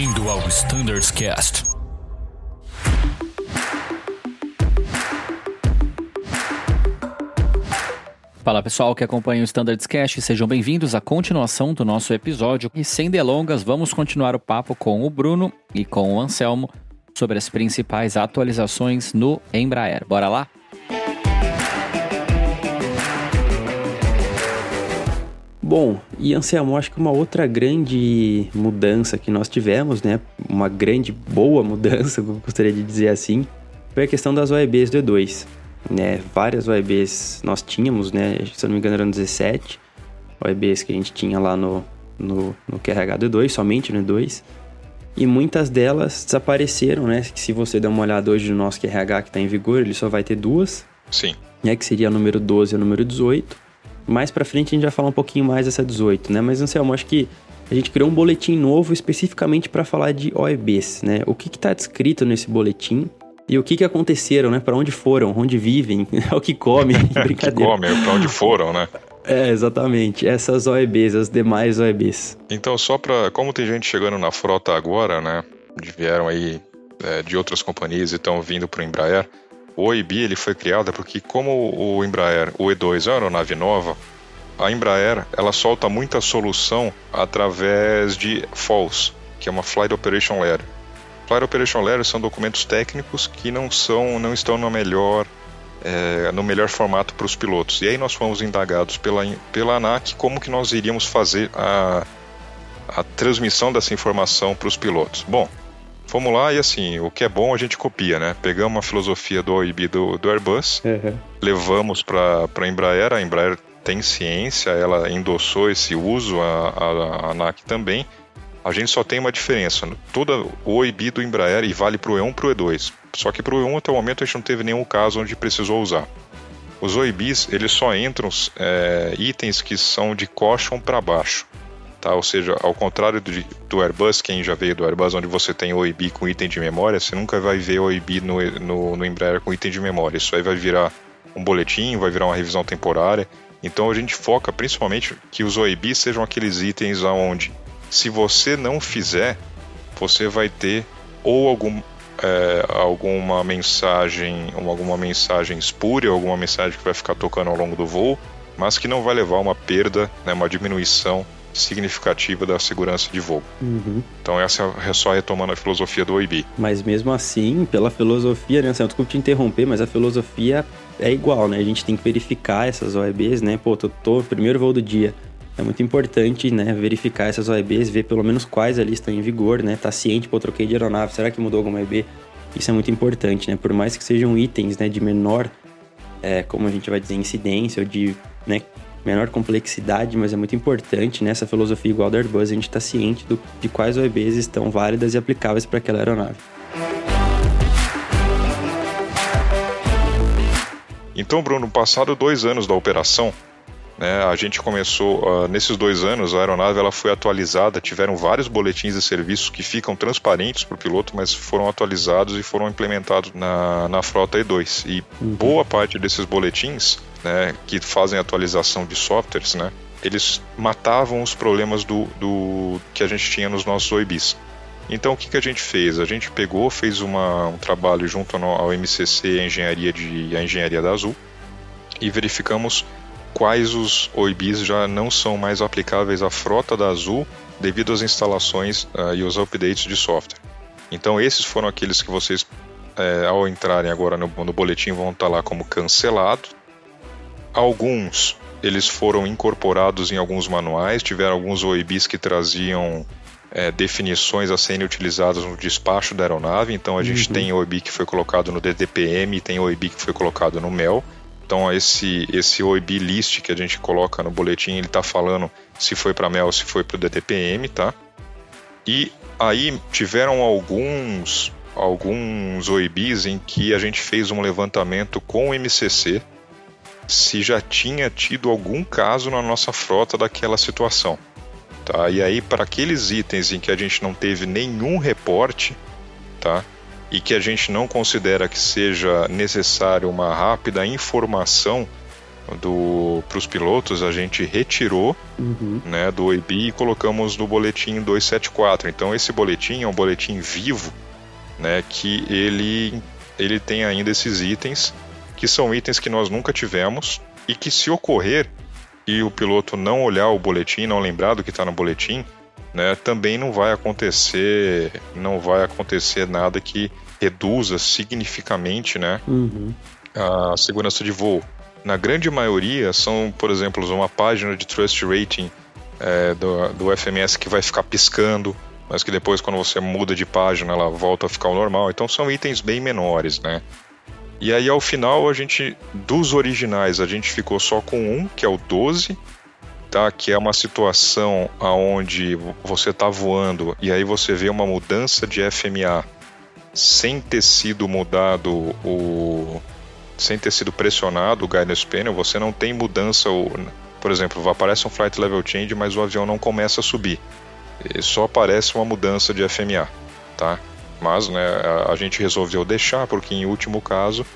Bem-vindo ao Standards Cast. Fala pessoal que acompanha o Standards Cast, sejam bem-vindos à continuação do nosso episódio. E sem delongas, vamos continuar o papo com o Bruno e com o Anselmo sobre as principais atualizações no Embraer. Bora lá? Bom, e Anselmo, acho que uma outra grande mudança que nós tivemos, né? Uma grande boa mudança, eu gostaria de dizer assim, foi a questão das OEBs do E2. Né? Várias OEBs nós tínhamos, né? Se eu não me engano eram 17 OEBs que a gente tinha lá no, no, no QRH do E2, somente no E2. E muitas delas desapareceram, né? Que se você der uma olhada hoje no nosso QRH que está em vigor, ele só vai ter duas. Sim. Né? Que seria o número 12 e o número 18 mais para frente a gente vai falar um pouquinho mais dessa 18, né? Mas, Anselmo, acho que a gente criou um boletim novo especificamente para falar de OEBs, né? O que está descrito nesse boletim e o que, que aconteceram, né? Para onde foram, onde vivem, o que comem, brincadeira. que comem, para onde foram, né? É, exatamente. Essas OEBs, as demais OEBs. Então, só para... Como tem gente chegando na frota agora, né? Vieram aí é, de outras companhias e estão vindo para o Embraer o OIB ele foi criado porque como o Embraer, o E2 é uma aeronave nova, a Embraer ela solta muita solução através de FOLS, que é uma Flight Operation Letter. Flight Operation Letter são documentos técnicos que não são, não estão no melhor é, no melhor formato para os pilotos. E aí nós fomos indagados pela, pela ANAC como que nós iríamos fazer a, a transmissão dessa informação para os pilotos. Bom, Fomos lá e assim, o que é bom a gente copia, né? Pegamos a filosofia do OIB do, do Airbus, uhum. levamos para a Embraer, a Embraer tem ciência, ela endossou esse uso, a, a, a ANAC também. A gente só tem uma diferença, toda o OIB do Embraer e vale para o E1 e para o E2. Só que para o E1 até o momento a gente não teve nenhum caso onde precisou usar. Os OIBs, eles só entram é, itens que são de caution para baixo. Tá? Ou seja, ao contrário do, do, Airbus, quem já veio do Airbus, onde você tem OIB com item de memória, você nunca vai ver OIB no, no, no Embraer com item de memória. Isso aí vai virar um boletim, vai virar uma revisão temporária. Então a gente foca principalmente que os OIB sejam aqueles itens aonde, se você não fizer, você vai ter ou algum, é, alguma mensagem, alguma mensagem espúria, alguma mensagem que vai ficar tocando ao longo do voo, mas que não vai levar uma perda, né, uma diminuição significativa da segurança de voo. Uhum. Então essa é só retomando a filosofia do OIB. Mas mesmo assim, pela filosofia, né, desculpa te interromper, mas a filosofia é igual, né? A gente tem que verificar essas OEBs, né? Pô, tô, tô primeiro voo do dia. É muito importante, né, verificar essas OEBs, ver pelo menos quais ali estão em vigor, né? Tá ciente, pô, troquei de aeronave, será que mudou alguma OEB? Isso é muito importante, né? Por mais que sejam itens, né, de menor, é, como a gente vai dizer, incidência ou de, né, menor complexidade, mas é muito importante nessa filosofia igual da Airbus, a gente está ciente do, de quais OEBs estão válidas e aplicáveis para aquela aeronave. Então, Bruno, passado dois anos da operação, né, a gente começou, uh, nesses dois anos, a aeronave ela foi atualizada, tiveram vários boletins de serviço que ficam transparentes para o piloto, mas foram atualizados e foram implementados na, na frota E2. E uhum. boa parte desses boletins, né, que fazem atualização de softwares, né, eles matavam os problemas do, do que a gente tinha nos nossos OIBs. Então o que, que a gente fez? A gente pegou, fez uma, um trabalho junto ao MCC, a engenharia, de, a engenharia da Azul, e verificamos quais os OIBs já não são mais aplicáveis à frota da Azul devido às instalações uh, e os updates de software. Então esses foram aqueles que vocês, é, ao entrarem agora no, no boletim, vão estar lá como cancelado. Alguns eles foram incorporados em alguns manuais, tiveram alguns OIBs que traziam é, definições a serem utilizadas no despacho da aeronave. Então a gente uhum. tem OIB que foi colocado no DDPM e tem OIB que foi colocado no MEL. Então esse esse OIB list que a gente coloca no boletim, ele está falando se foi para MEL, se foi para o DTPM, tá? E aí tiveram alguns alguns OIBs em que a gente fez um levantamento com o MCC se já tinha tido algum caso na nossa frota daquela situação. Tá? E aí, para aqueles itens em que a gente não teve nenhum reporte, tá? E que a gente não considera que seja necessário uma rápida informação para os pilotos, a gente retirou Uhum. né, do OEB e colocamos no boletim 274. Então esse boletim é um boletim vivo, né, que ele, ele tem ainda esses itens, que são itens que nós nunca tivemos e que se ocorrer e o piloto não olhar o boletim, não lembrar do que está no boletim, né, também não vai acontecer, não vai acontecer nada que reduza significativamente, né, Uhum. a segurança de voo. Na grande maioria são, por exemplo, uma página de trust rating é, do, do FMS que vai ficar piscando, mas que depois, quando você muda de página, ela volta a ficar ao normal. Então são itens bem menores, né? E aí ao final a gente, dos originais, a gente ficou só com um, que é o 12, tá? Que é uma situação aonde você tá voando e aí você vê uma mudança de FMA sem ter sido mudado o sem ter sido pressionado o guidance panel, você não tem mudança, o- por exemplo, aparece um flight level change, mas o avião não começa a subir. E só aparece uma mudança de FMA, tá? Mas, né, a gente resolveu deixar porque em último caso,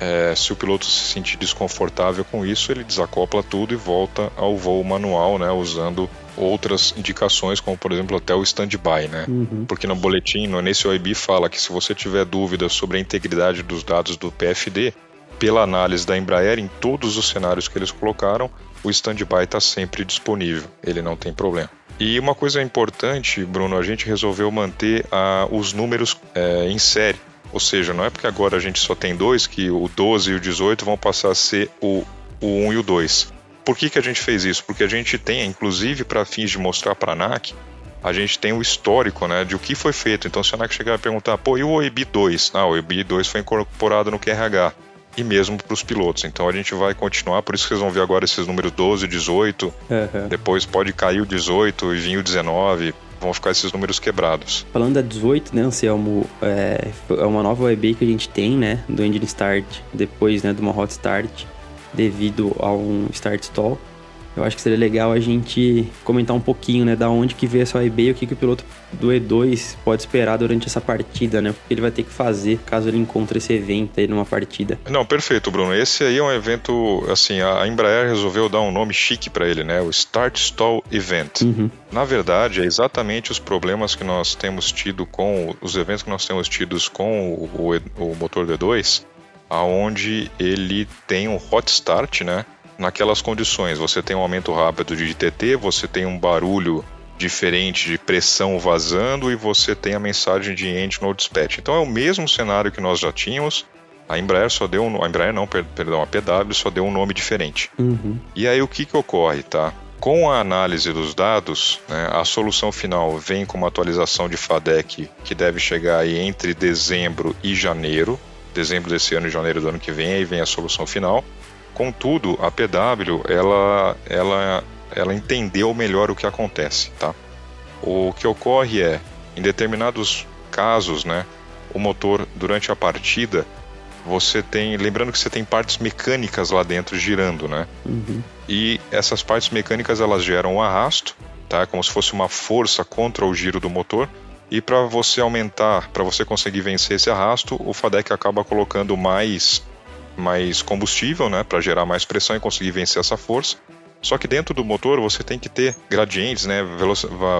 é, se o piloto se sentir desconfortável com isso, ele desacopla tudo e volta ao voo manual, né, usando outras indicações, como por exemplo até o standby, né? Uhum. Porque no boletim, no- nesse OIB, fala que se você tiver dúvida sobre a integridade dos dados do PFD, pela análise da Embraer, em todos os cenários que eles colocaram, o standby está sempre disponível, ele não tem problema. E uma coisa importante, Bruno, a gente resolveu manter ah, os números eh, em série. Ou seja, não é porque agora a gente só tem dois que o 12 e o 18 vão passar a ser o, o 1 e o 2. Por que, que a gente fez isso? Porque a gente tem, inclusive para fins de mostrar para a ANAC, a gente tem o histórico né, de o que foi feito. Então, se a ANAC chegar a perguntar, pô, e o OEB 2? Ah, o OEB 2 foi incorporado no QRH. E mesmo para os pilotos. Então, a gente vai continuar. Por isso que vocês vão ver agora esses números 12, 18. Aham. Depois pode cair o 18 e vir o 19. Vão ficar esses números quebrados. Falando da 18, né, Anselmo, é, é uma nova OEB que a gente tem, né, do Engine Start, depois, né, de uma Hot Start, devido a um Start Stall. Eu acho que seria legal a gente comentar um pouquinho, né, da onde que veio essa OEB e o que, que o piloto do E2 pode esperar durante essa partida, né, porque ele vai ter que fazer caso ele encontre esse evento aí numa partida. Não, perfeito, Bruno. Esse aí é um evento, assim, a a Embraer resolveu dar um nome chique para ele, né? O Start Stall Event. Uhum. Na verdade, é exatamente os problemas que nós temos tido com os eventos que nós temos tidos com o, o- o motor D2, aonde ele tem um hot start, né? Naquelas condições, você tem um aumento rápido de TT, você tem um barulho diferente de pressão vazando e você tem a mensagem de end no dispatch. Então é o mesmo cenário que nós já tínhamos. A Embraer só deu um, a Embraer não, per- perdão, a PW só deu um nome diferente. Uhum. E aí o que, que ocorre, tá? Com a análise dos dados, né, a solução final vem com uma atualização de FADEC que deve chegar aí entre dezembro e janeiro, dezembro desse ano e janeiro do ano que vem, aí vem a solução final. Contudo, a PW, ela, ela, ela entendeu melhor o que acontece, tá? O que ocorre é, em determinados casos, né, o motor durante a partida, você tem, lembrando que você tem partes mecânicas lá dentro girando, né? Uhum. E essas partes mecânicas elas geram um arrasto, tá? Como se fosse uma força contra o giro do motor. E para você aumentar, para você conseguir vencer esse arrasto, o FADEC acaba colocando mais mais combustível, né, para gerar mais pressão e conseguir vencer essa força. Só que dentro do motor você tem que ter gradientes, né,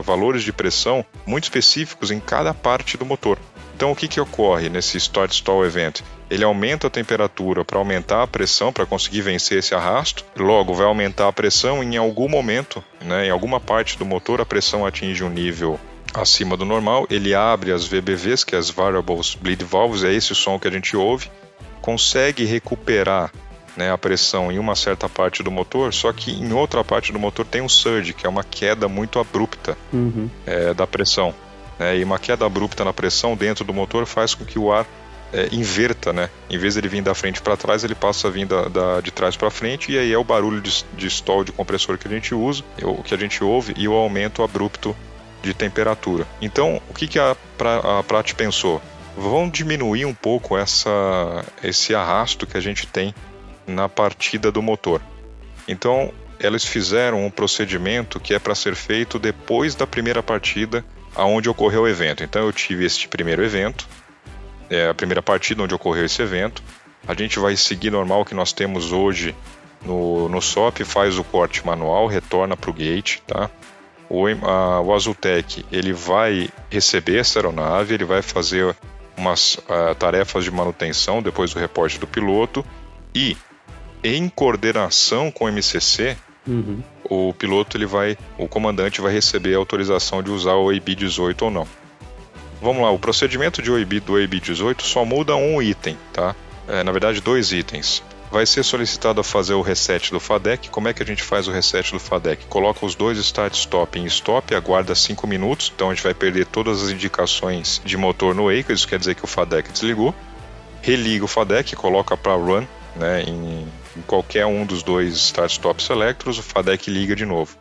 valores de pressão muito específicos em cada parte do motor. Então o que, que ocorre nesse Start Stall Event? Ele aumenta a temperatura para aumentar a pressão, para conseguir vencer esse arrasto. Logo, vai aumentar a pressão em algum momento, né, em alguma parte do motor, a pressão atinge um nível acima do normal. Ele abre as VBVs, que é as Variables Bleed Valves, é esse o som que a gente ouve. Consegue recuperar né, a pressão em uma certa parte do motor, só que em outra parte do motor tem um surge, que é uma queda muito abrupta Uhum. é, da pressão. né? E uma queda abrupta na pressão dentro do motor faz com que o ar é, inverta, né? Em vez de ele vir da frente para trás, ele passa a vir da, da- de trás para frente e aí é o barulho de, de stall de compressor que a gente usa, o que a gente ouve e o aumento abrupto de temperatura. Então, o que, que a, pra, a Prat pensou? Vamos diminuir um pouco essa, esse arrasto que a gente tem na partida do motor. Então, eles fizeram um procedimento que é para ser feito depois da primeira partida aonde ocorreu o evento. Então, eu tive este primeiro evento, é a primeira partida onde ocorreu esse evento. A gente vai seguir normal que nós temos hoje no, no SOP, faz o corte manual, retorna para o gate, tá? O, a, o Azultec ele vai receber essa aeronave, ele vai fazer umas uh, tarefas de manutenção depois do reporte do piloto e em coordenação com o MCC, uhum. o piloto ele vai, o comandante vai receber a autorização de usar o OIB 18 ou não. Vamos lá, o procedimento de OIB do OIB 18 só muda um item, tá? É, na verdade, dois itens. Vai ser solicitado a fazer o reset do FADEC. Como é que a gente faz o reset do FADEC? Coloca os dois start-stop em stop, aguarda 5 minutos, então a gente vai perder todas as indicações de motor no wake, isso quer dizer que o FADEC desligou. Religa o FADEC, coloca para run né, em, em qualquer um dos dois start-stop selectors, o FADEC liga de novo.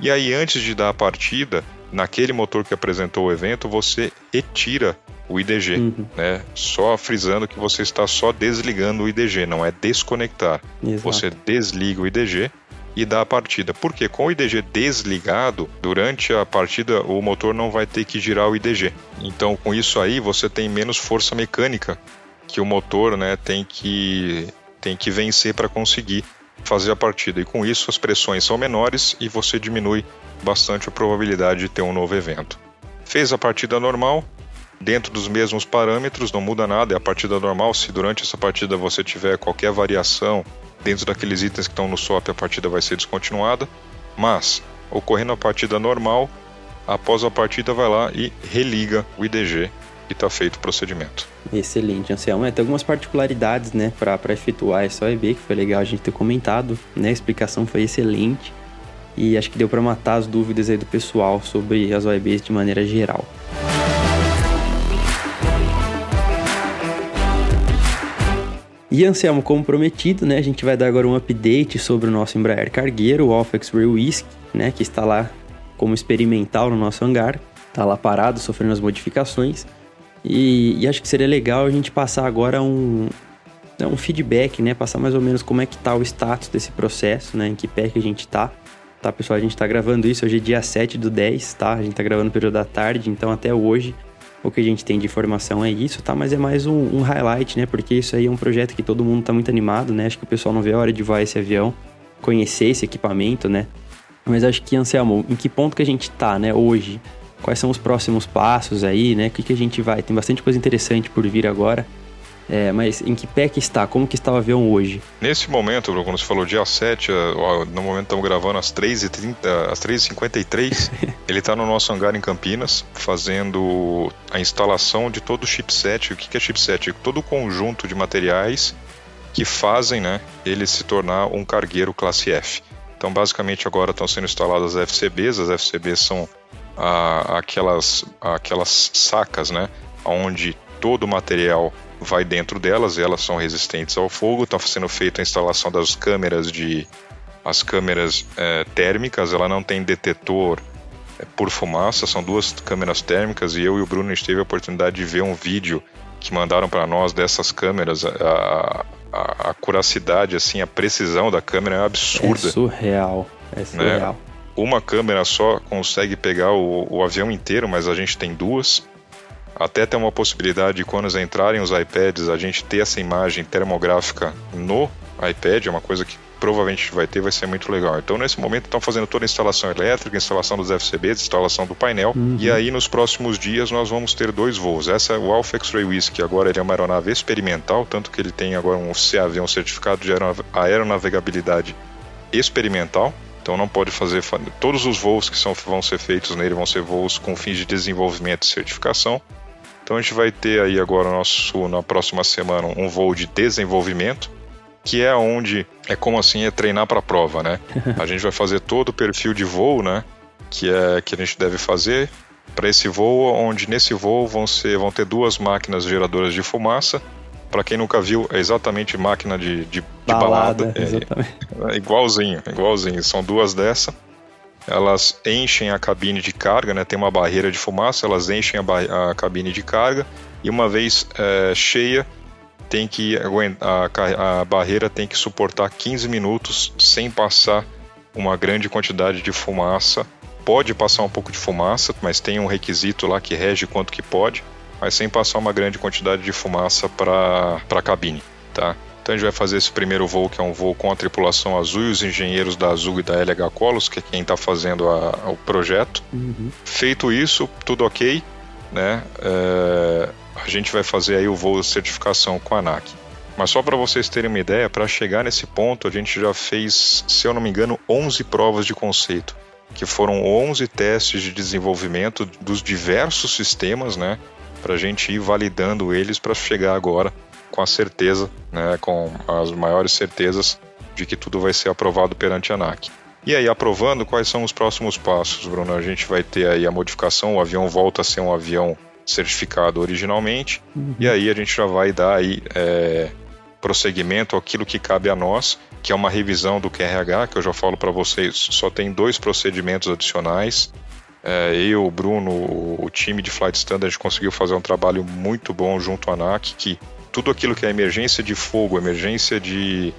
E aí, antes de dar a partida, naquele motor que apresentou o evento, você retira o IDG, uhum. né? Só frisando que você está só desligando o IDG, não é desconectar. Exato. Você desliga o IDG e dá a partida. Porque com o IDG desligado, durante a partida o motor não vai ter que girar o IDG. Então, com isso aí, você tem menos força mecânica que o motor, né, tem que tem que vencer para conseguir fazer a partida. E com isso as pressões são menores e você diminui bastante a probabilidade de ter um novo evento. Fez a partida normal, dentro dos mesmos parâmetros, não muda nada, é a partida normal. Se durante essa partida você tiver qualquer variação dentro daqueles itens que estão no SWAP, a partida vai ser descontinuada. Mas, ocorrendo a partida normal, após a partida vai lá e religa o IDG e está feito o procedimento. Excelente, Anselmo. É, tem algumas particularidades né, para efetuar essa OEB, que foi legal a gente ter comentado. Né? A explicação foi excelente e acho que deu para matar as dúvidas aí do pessoal sobre as OEBs de maneira geral. E Anselmo, como prometido, né, a gente vai dar agora um update sobre o nosso Embraer cargueiro, o Alpha Real Whisk, né, que está lá como experimental no nosso hangar, está lá parado, sofrendo as modificações. E, e, acho que seria legal a gente passar agora um, né, um feedback, né, passar mais ou menos como é que está o status desse processo, né, em que pé que a gente está. Tá, pessoal, a gente está gravando isso hoje dia 7 do 10, tá? A gente está gravando no período da tarde, então até hoje o que a gente tem de informação é isso, tá? Mas é mais um, um highlight, né? Porque isso aí é um projeto que todo mundo tá muito animado, né? Acho que o pessoal não vê a hora de voar esse avião, conhecer esse equipamento, né? Mas acho que, Anselmo, em que ponto que a gente tá, né, hoje? Quais são os próximos passos aí, né? O que, que a gente vai? Tem bastante coisa interessante por vir agora. É, mas em que pé que está? Como que está o avião hoje? Nesse momento, Bruno, quando você falou dia 7, no momento estamos gravando às 3h30, às 3h53, ele está no nosso hangar em Campinas, fazendo a instalação de todo o chipset. O que é chipset? Todo o conjunto de materiais que fazem né, ele se tornar um cargueiro classe F. Então, basicamente, agora estão sendo instaladas as FCBs. As FCBs são ah, aquelas, aquelas sacas, né, onde todo o material vai dentro delas, elas são resistentes ao fogo. Está sendo feita a instalação das câmeras de as câmeras é, térmicas. Ela não tem detetor é, por fumaça, são duas câmeras térmicas e eu e o Bruno teve a oportunidade de ver um vídeo que mandaram para nós dessas câmeras. A, a, a, curacidade, assim, a precisão da câmera é absurda. É surreal. É né? surreal. Né? Uma câmera só consegue pegar o, o avião inteiro, mas a gente tem duas. Até tem uma possibilidade de quando entrarem os iPads, a gente ter essa imagem termográfica no iPad, é uma coisa que provavelmente vai ter, vai ser muito legal. Então, nesse momento, estão fazendo toda a instalação elétrica, instalação dos FCBs, instalação do painel. Uhum. E aí, nos próximos dias, nós vamos ter dois voos. Essa é o Alpha X-Ray Whiskey, agora ele é uma aeronave experimental, tanto que ele tem agora um CAV, um certificado de aeronavegabilidade experimental. Então não pode fazer. Todos os voos que são, vão ser feitos nele vão ser voos com fins de desenvolvimento e certificação. Então a gente vai ter aí agora nosso, na próxima semana um voo de desenvolvimento, que é onde é como assim é treinar para a prova, né? A gente vai fazer todo o perfil de voo, né? Que é que a gente deve fazer para esse voo, onde nesse voo vão ser vão ter duas máquinas geradoras de fumaça. Para quem nunca viu, é exatamente máquina de, de, de balada, balada. É, é, igualzinho, igualzinho. São duas dessa elas enchem a cabine de carga, né? tem uma barreira de fumaça, elas enchem a, a cabine de carga e uma vez é, cheia, tem que a, a barreira tem que suportar 15 minutos sem passar uma grande quantidade de fumaça. Pode passar um pouco de fumaça, mas tem um requisito lá que rege quanto que pode, mas sem passar uma grande quantidade de fumaça para a cabine, tá? Então a gente vai fazer esse primeiro voo, que é um voo com a tripulação azul e os engenheiros da Azul e da LH Colos, que é quem está fazendo a, o projeto. Uhum. Feito isso, tudo ok, né? É, a gente vai fazer aí o voo de certificação com a ANAC. Mas só para vocês terem uma ideia, para chegar nesse ponto, a gente já fez, se eu não me engano, 11 provas de conceito, que foram 11 testes de desenvolvimento dos diversos sistemas, né? Para a gente ir validando eles para chegar agora com a certeza, né? Com as maiores certezas de que tudo vai ser aprovado perante a ANAC. E aí, aprovando, quais são os próximos passos, Bruno? A gente vai ter aí a modificação, o avião volta a ser um avião certificado originalmente, uhum. e aí a gente já vai dar aí é, prosseguimento aquilo que cabe a nós, que é uma revisão do QRH, que eu já falo para vocês, só tem dois procedimentos adicionais. É, eu, o Bruno, o time de Flight Standard conseguiu fazer um trabalho muito bom junto à ANAC, que tudo aquilo que é emergência de fogo, emergência de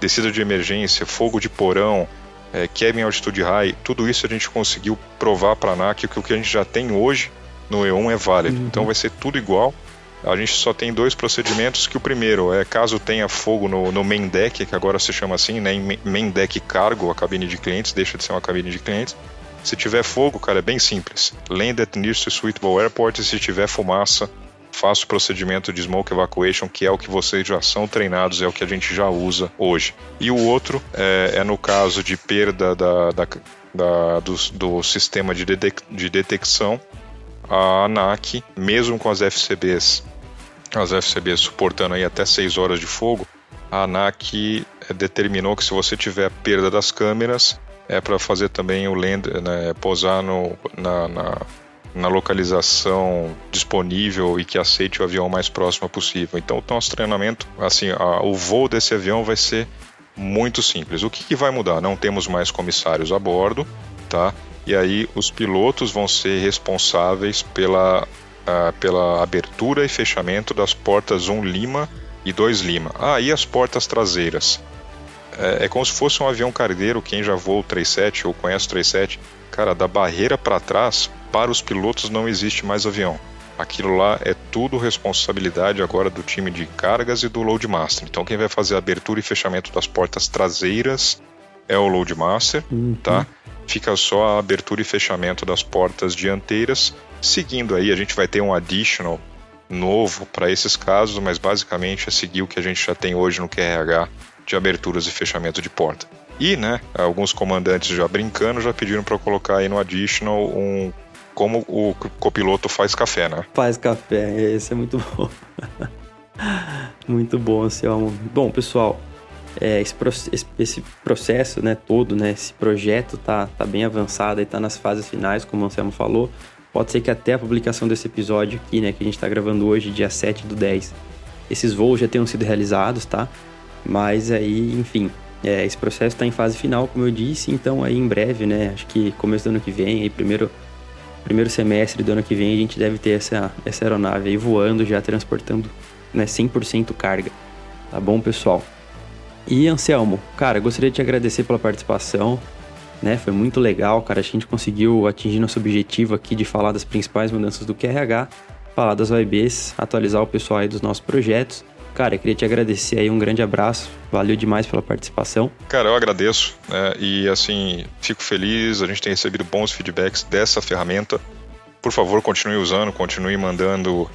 descida de emergência, fogo de porão, é, quebra em altitude high, tudo isso a gente conseguiu provar para a ANAC que o que a gente já tem hoje no E1 é válido. Uhum. Então vai ser tudo igual a gente só tem dois procedimentos, que o primeiro é caso tenha fogo no, no main deck, que agora se chama assim, né, main deck cargo, a cabine de clientes, deixa de ser uma cabine de clientes. Se tiver fogo, cara, é bem simples. Land at nearest suitable airport se tiver fumaça, faça o procedimento de smoke evacuation, que é o que vocês já são treinados, é o que a gente já usa hoje. E o outro é, é no caso de perda da, da, da do, do, sistema de, de, de detecção, a ANAC, mesmo com as FCBs as FCBs suportando aí até 6 horas de fogo, a ANAC eh, determinou que se você tiver perda das câmeras, é para fazer também o land, né, posar no, na, na, na, localização disponível e que aceite o avião mais próximo possível. Então, o nosso treinamento, assim, a, o voo desse avião vai ser muito simples. O que, que vai mudar? Não temos mais comissários a bordo, tá? E aí os pilotos vão ser responsáveis pela ah, pela abertura e fechamento das portas 1 Lima e 2 Lima. Ah, e as portas traseiras? É, é como se fosse um avião cargueiro, quem já voou o 37 ou conhece o 37, cara, da barreira para trás, para os pilotos não existe mais avião. Aquilo lá é tudo responsabilidade agora do time de cargas e do loadmaster. Então quem vai fazer a abertura e fechamento das portas traseiras é o loadmaster, uhum. tá? Fica só a abertura e fechamento das portas dianteiras Seguindo aí, a gente vai ter um additional novo para esses casos, mas basicamente é seguir o que a gente já tem hoje no QRH de aberturas e fechamento de porta. E, né, alguns comandantes já brincando já pediram para colocar aí no additional um como o copiloto faz café, né? Faz café, esse é muito bom. muito bom, Anselmo. Bom, pessoal, é, esse, esse, processo né, todo, né, esse projeto tá, tá bem avançado e tá nas fases finais, como o Anselmo falou. Pode ser que até a publicação desse episódio aqui, né, que a gente está gravando hoje, dia 7 do 10, esses voos já tenham sido realizados, tá? Mas aí, enfim, é, esse processo está em fase final, como eu disse, então aí em breve, né, acho que começo do ano que vem, aí primeiro, primeiro semestre do ano que vem, a gente deve ter essa, essa aeronave aí voando, já transportando né, 100% carga. Tá bom, pessoal? E Anselmo, cara, gostaria de te agradecer pela participação né? Foi muito legal, cara. A gente conseguiu atingir nosso objetivo aqui de falar das principais mudanças do QRH, falar das OIBs, atualizar o pessoal aí dos nossos projetos. Cara, eu queria te agradecer aí, um grande abraço, valeu demais pela participação. Cara, eu agradeço, né? E assim, fico feliz, a gente tem recebido bons feedbacks dessa ferramenta. Por favor, continue usando, continue mandando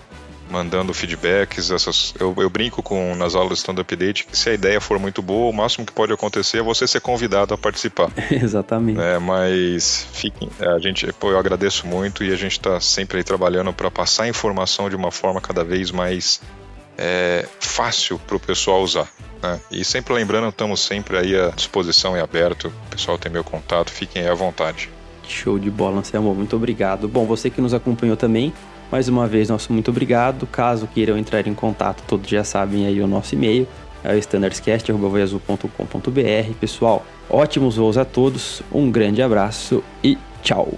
mandando feedbacks. Essas, eu, eu brinco com nas aulas do Stand Up Date que se a ideia for muito boa, o máximo que pode acontecer é você ser convidado a participar. Exatamente. É, mas fiquem, é, a gente, pô, eu agradeço muito e a gente está sempre aí trabalhando para passar informação de uma forma cada vez mais é, fácil para o pessoal usar. Né? E sempre lembrando, estamos sempre aí à disposição e aberto. O pessoal tem meu contato, fiquem aí à vontade. Show de bola, Anselmo. Muito obrigado. Bom, você que nos acompanhou também, mais uma vez, nosso muito obrigado. Caso queiram entrar em contato, todos já sabem aí o nosso e-mail, é o standardscast.voiazul.com.br. Pessoal, ótimos voos a todos, um grande abraço e tchau!